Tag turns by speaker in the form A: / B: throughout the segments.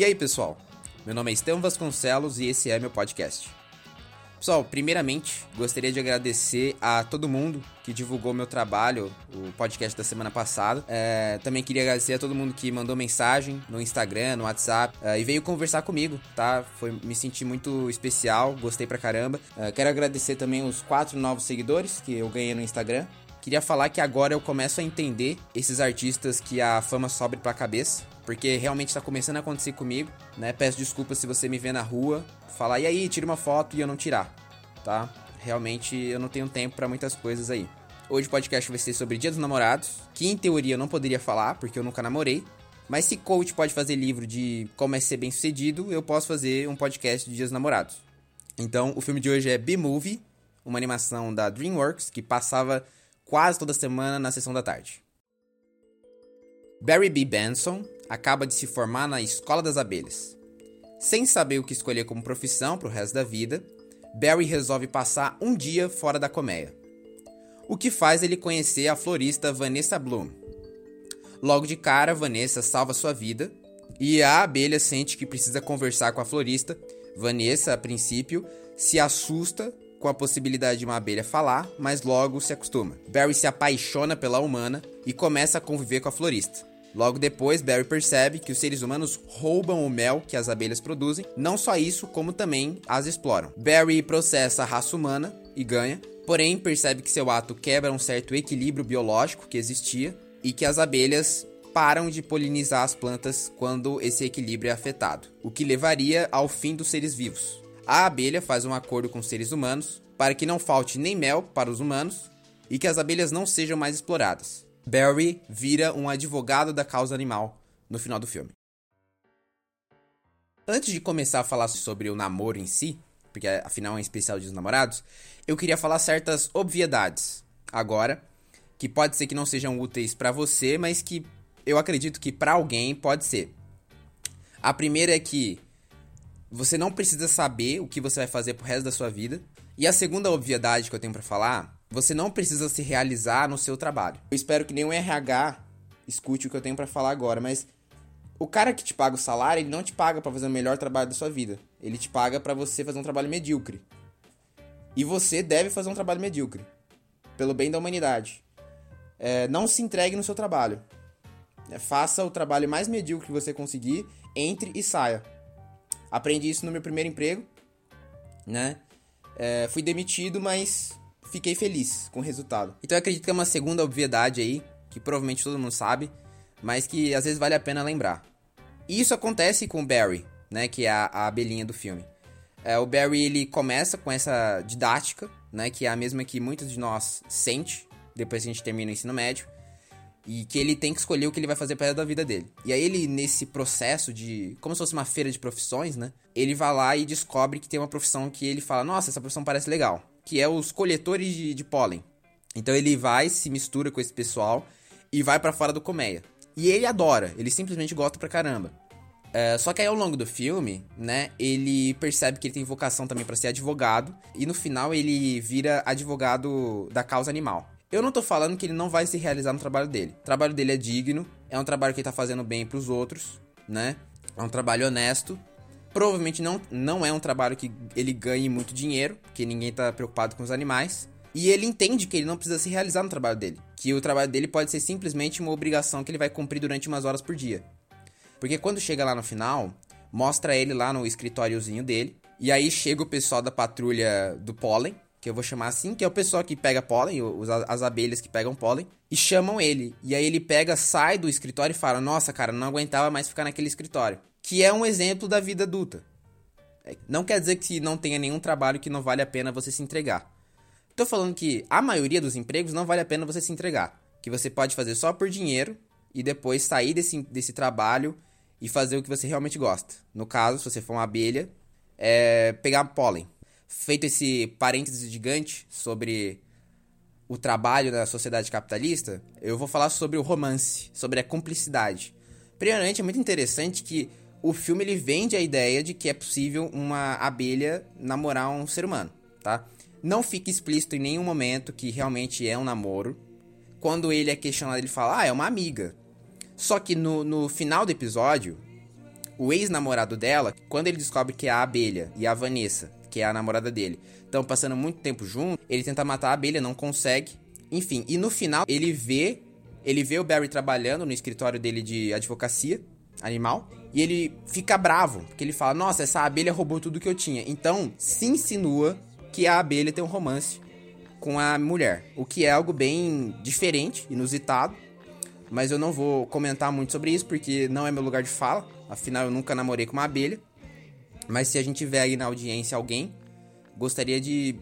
A: E aí, pessoal? Meu nome é Estevão Vasconcelos e esse é meu podcast. Pessoal, primeiramente, gostaria de agradecer a todo mundo que divulgou meu trabalho, o podcast da semana passada. É, também queria agradecer a todo mundo que mandou mensagem no Instagram, no WhatsApp é, e veio conversar comigo, tá? Foi, me senti muito especial, gostei pra caramba. É, quero agradecer também os quatro novos seguidores que eu ganhei no Instagram. Queria falar que agora eu começo a entender esses artistas que a fama sobe pra cabeça porque realmente tá começando a acontecer comigo, né? Peço desculpas se você me vê na rua, falar, e aí, tira uma foto e eu não tirar, tá? Realmente eu não tenho tempo para muitas coisas aí. Hoje o podcast vai ser sobre Dia dos Namorados, que em teoria eu não poderia falar, porque eu nunca namorei. Mas se coach pode fazer livro de como é ser bem sucedido, eu posso fazer um podcast de Dias dos Namorados. Então, o filme de hoje é B-Movie, uma animação da DreamWorks que passava quase toda semana na sessão da tarde. Barry B. Benson acaba de se formar na Escola das Abelhas. Sem saber o que escolher como profissão para o resto da vida, Barry resolve passar um dia fora da colmeia. O que faz ele conhecer a florista Vanessa Bloom. Logo de cara, Vanessa salva sua vida e a abelha sente que precisa conversar com a florista. Vanessa, a princípio, se assusta com a possibilidade de uma abelha falar, mas logo se acostuma. Barry se apaixona pela humana e começa a conviver com a florista. Logo depois, Barry percebe que os seres humanos roubam o mel que as abelhas produzem, não só isso, como também as exploram. Barry processa a raça humana e ganha, porém percebe que seu ato quebra um certo equilíbrio biológico que existia e que as abelhas param de polinizar as plantas quando esse equilíbrio é afetado, o que levaria ao fim dos seres vivos. A abelha faz um acordo com os seres humanos para que não falte nem mel para os humanos e que as abelhas não sejam mais exploradas. Barry vira um advogado da causa animal no final do filme. Antes de começar a falar sobre o namoro em si, porque afinal é um especial de os namorados, eu queria falar certas obviedades agora, que pode ser que não sejam úteis para você, mas que eu acredito que para alguém pode ser. A primeira é que você não precisa saber o que você vai fazer pro resto da sua vida. E a segunda obviedade que eu tenho para falar você não precisa se realizar no seu trabalho. Eu espero que nenhum RH escute o que eu tenho para falar agora, mas o cara que te paga o salário, ele não te paga para fazer o melhor trabalho da sua vida. Ele te paga para você fazer um trabalho medíocre. E você deve fazer um trabalho medíocre. Pelo bem da humanidade. É, não se entregue no seu trabalho. É, faça o trabalho mais medíocre que você conseguir, entre e saia. Aprendi isso no meu primeiro emprego, né? É, fui demitido, mas fiquei feliz com o resultado. Então eu acredito que é uma segunda obviedade aí, que provavelmente todo mundo sabe, mas que às vezes vale a pena lembrar. E isso acontece com o Barry, né, que é a, a abelhinha do filme. É, o Barry ele começa com essa didática, né, que é a mesma que muitos de nós sente depois que a gente termina o ensino médio, e que ele tem que escolher o que ele vai fazer para da vida dele. E aí ele nesse processo de, como se fosse uma feira de profissões, né? Ele vai lá e descobre que tem uma profissão que ele fala: "Nossa, essa profissão parece legal" que é os coletores de, de pólen. Então ele vai, se mistura com esse pessoal e vai para fora do colmeia. E ele adora, ele simplesmente gosta pra caramba. É, só que aí ao longo do filme, né, ele percebe que ele tem vocação também para ser advogado e no final ele vira advogado da causa animal. Eu não tô falando que ele não vai se realizar no trabalho dele. O trabalho dele é digno, é um trabalho que ele tá fazendo bem pros outros, né? É um trabalho honesto, Provavelmente não, não é um trabalho que ele ganhe muito dinheiro, porque ninguém tá preocupado com os animais. E ele entende que ele não precisa se realizar no trabalho dele. Que o trabalho dele pode ser simplesmente uma obrigação que ele vai cumprir durante umas horas por dia. Porque quando chega lá no final, mostra ele lá no escritóriozinho dele. E aí chega o pessoal da patrulha do pólen, que eu vou chamar assim, que é o pessoal que pega pólen, os, as abelhas que pegam pólen, e chamam ele. E aí ele pega, sai do escritório e fala: Nossa, cara, não aguentava mais ficar naquele escritório que é um exemplo da vida adulta. É, não quer dizer que não tenha nenhum trabalho que não vale a pena você se entregar. Tô falando que a maioria dos empregos não vale a pena você se entregar. Que você pode fazer só por dinheiro e depois sair desse, desse trabalho e fazer o que você realmente gosta. No caso, se você for uma abelha, é pegar pólen. Feito esse parênteses gigante sobre o trabalho da sociedade capitalista, eu vou falar sobre o romance, sobre a cumplicidade. Primeiramente, é muito interessante que o filme ele vende a ideia de que é possível uma abelha namorar um ser humano, tá? Não fica explícito em nenhum momento que realmente é um namoro. Quando ele é questionado, ele fala, ah, é uma amiga. Só que no, no final do episódio, O ex-namorado dela, quando ele descobre que é a abelha e a Vanessa, que é a namorada dele, estão passando muito tempo juntos, ele tenta matar a abelha, não consegue. Enfim, e no final ele vê, ele vê o Barry trabalhando no escritório dele de advocacia animal e ele fica bravo, porque ele fala: "Nossa, essa abelha roubou tudo que eu tinha". Então, se insinua que a abelha tem um romance com a mulher, o que é algo bem diferente, inusitado, mas eu não vou comentar muito sobre isso porque não é meu lugar de fala, afinal eu nunca namorei com uma abelha. Mas se a gente tiver aí na audiência alguém, gostaria de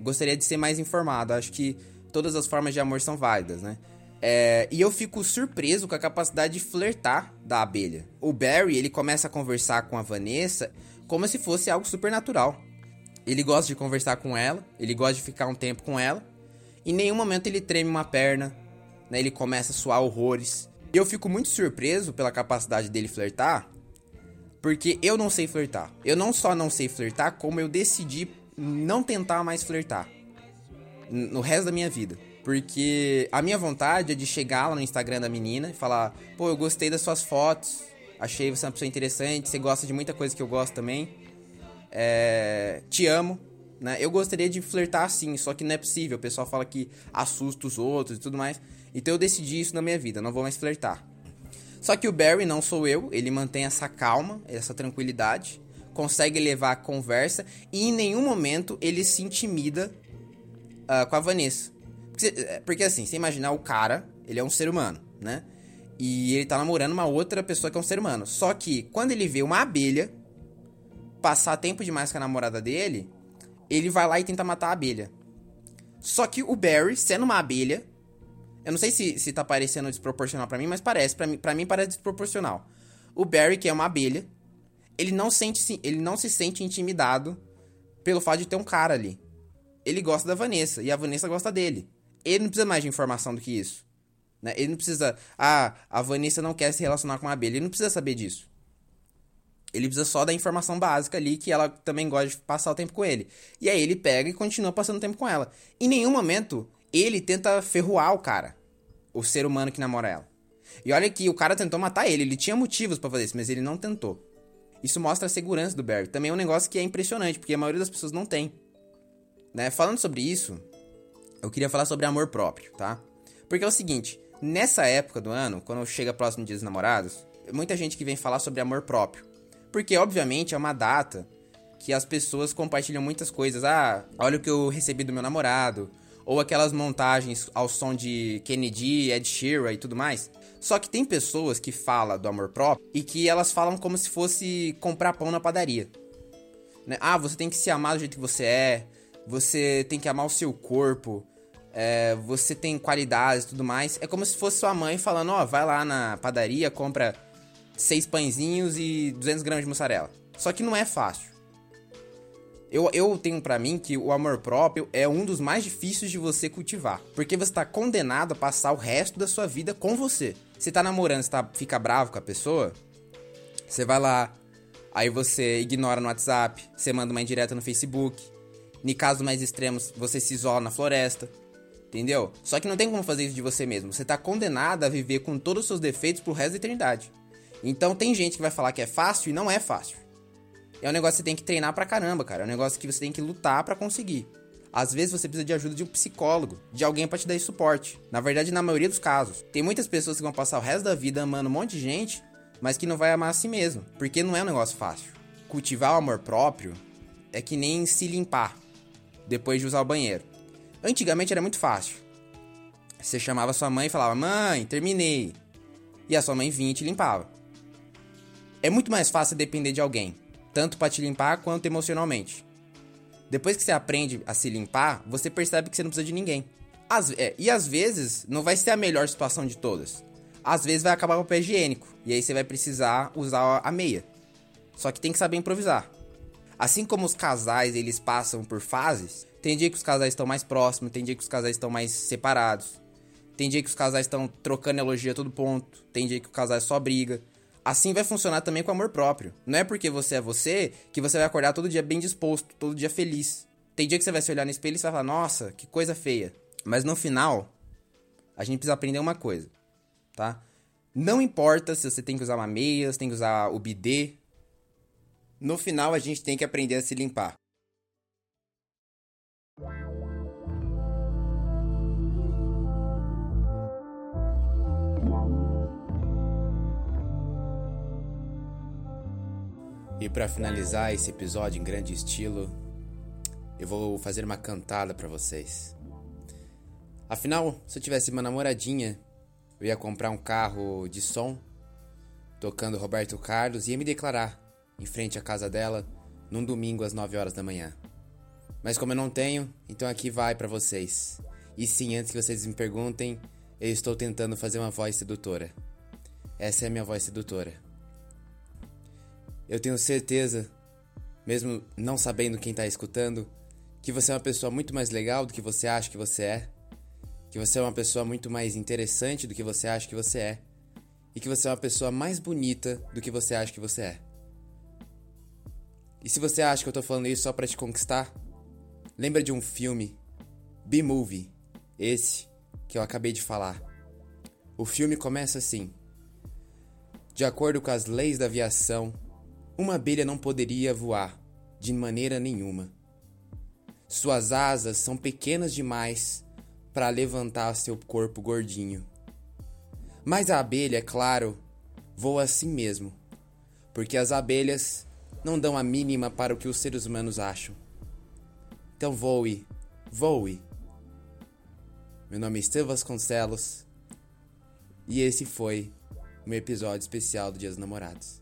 A: gostaria de ser mais informado. Acho que todas as formas de amor são válidas, né? É, e eu fico surpreso com a capacidade de flertar da abelha. O Barry, ele começa a conversar com a Vanessa como se fosse algo supernatural. Ele gosta de conversar com ela, ele gosta de ficar um tempo com ela. Em nenhum momento ele treme uma perna, né? Ele começa a suar horrores. E eu fico muito surpreso pela capacidade dele flertar, porque eu não sei flertar. Eu não só não sei flertar, como eu decidi não tentar mais flertar no resto da minha vida. Porque a minha vontade é de chegar lá no Instagram da menina e falar: pô, eu gostei das suas fotos, achei você uma pessoa interessante, você gosta de muita coisa que eu gosto também é, te amo, né? Eu gostaria de flertar assim, só que não é possível. O pessoal fala que assusta os outros e tudo mais. Então eu decidi isso na minha vida, não vou mais flertar. Só que o Barry não sou eu, ele mantém essa calma, essa tranquilidade, consegue levar a conversa e em nenhum momento ele se intimida uh, com a Vanessa. Porque, é, porque assim, você imaginar o cara, ele é um ser humano, né? E ele tá namorando uma outra pessoa que é um ser humano. Só que quando ele vê uma abelha, passar tempo demais com a namorada dele, ele vai lá e tenta matar a abelha. Só que o Barry, sendo uma abelha, eu não sei se, se tá parecendo desproporcional para mim, mas parece, para mim, pra mim parece desproporcional. O Barry, que é uma abelha, ele não, sente, ele não se sente intimidado pelo fato de ter um cara ali. Ele gosta da Vanessa e a Vanessa gosta dele. Ele não precisa mais de informação do que isso. Né? Ele não precisa. Ah, a Vanessa não quer se relacionar com uma abelha. Ele não precisa saber disso. Ele precisa só da informação básica ali que ela também gosta de passar o tempo com ele. E aí ele pega e continua passando tempo com ela. Em nenhum momento ele tenta ferroar o cara, o ser humano que namora ela. E olha que o cara tentou matar ele, ele tinha motivos para fazer isso, mas ele não tentou. Isso mostra a segurança do Barry. Também é um negócio que é impressionante, porque a maioria das pessoas não tem. Né? Falando sobre isso, eu queria falar sobre amor próprio, tá? Porque é o seguinte, nessa época do ano, quando chega próximo dia dos namorados, muita gente que vem falar sobre amor próprio. Porque, obviamente, é uma data que as pessoas compartilham muitas coisas. Ah, olha o que eu recebi do meu namorado. Ou aquelas montagens ao som de Kennedy, Ed Sheeran e tudo mais. Só que tem pessoas que falam do amor próprio e que elas falam como se fosse comprar pão na padaria. Né? Ah, você tem que se amar do jeito que você é. Você tem que amar o seu corpo. É, você tem qualidades e tudo mais. É como se fosse sua mãe falando: Ó, oh, vai lá na padaria, compra seis pãezinhos e 200 gramas de mussarela. Só que não é fácil. Eu, eu tenho para mim que o amor próprio é um dos mais difíceis de você cultivar. Porque você tá condenado a passar o resto da sua vida com você. Você tá namorando, você tá, fica bravo com a pessoa, você vai lá, aí você ignora no WhatsApp, você manda uma indireta no Facebook. Em casos mais extremos, você se isola na floresta. Entendeu? Só que não tem como fazer isso de você mesmo. Você tá condenado a viver com todos os seus defeitos pro resto da eternidade. Então tem gente que vai falar que é fácil e não é fácil. É um negócio que você tem que treinar pra caramba, cara. É um negócio que você tem que lutar para conseguir. Às vezes você precisa de ajuda de um psicólogo, de alguém para te dar esse suporte. Na verdade, na maioria dos casos, tem muitas pessoas que vão passar o resto da vida amando um monte de gente, mas que não vai amar a si mesmo, porque não é um negócio fácil. Cultivar o amor próprio é que nem se limpar depois de usar o banheiro. Antigamente era muito fácil. Você chamava sua mãe e falava: "Mãe, terminei". E a sua mãe vinha e te limpava. É muito mais fácil depender de alguém, tanto para te limpar quanto emocionalmente. Depois que você aprende a se limpar, você percebe que você não precisa de ninguém. As, é, e às vezes não vai ser a melhor situação de todas. Às vezes vai acabar o papel higiênico e aí você vai precisar usar a meia. Só que tem que saber improvisar. Assim como os casais eles passam por fases, tem dia que os casais estão mais próximos, tem dia que os casais estão mais separados. Tem dia que os casais estão trocando elogio a todo ponto, tem dia que o casal só briga. Assim vai funcionar também com amor próprio. Não é porque você é você que você vai acordar todo dia bem disposto, todo dia feliz. Tem dia que você vai se olhar no espelho e você vai falar, nossa, que coisa feia. Mas no final, a gente precisa aprender uma coisa, tá? Não importa se você tem que usar uma meia, se tem que usar o bidê. No final a gente tem que aprender a se limpar. E para finalizar esse episódio em grande estilo, eu vou fazer uma cantada para vocês. Afinal, se eu tivesse uma namoradinha, eu ia comprar um carro de som, tocando Roberto Carlos e ia me declarar em frente à casa dela num domingo às 9 horas da manhã. Mas como eu não tenho, então aqui vai para vocês. E sim, antes que vocês me perguntem, eu estou tentando fazer uma voz sedutora. Essa é a minha voz sedutora. Eu tenho certeza, mesmo não sabendo quem está escutando, que você é uma pessoa muito mais legal do que você acha que você é, que você é uma pessoa muito mais interessante do que você acha que você é, e que você é uma pessoa mais bonita do que você acha que você é. E se você acha que eu tô falando isso só para te conquistar, lembra de um filme, B-Movie, esse que eu acabei de falar. O filme começa assim: De acordo com as leis da aviação, uma abelha não poderia voar de maneira nenhuma. Suas asas são pequenas demais para levantar seu corpo gordinho. Mas a abelha, é claro, voa assim mesmo, porque as abelhas não dão a mínima para o que os seres humanos acham. Então voe, voe. Meu nome é Estevam Vasconcelos e esse foi meu episódio especial do Dia dos Namorados.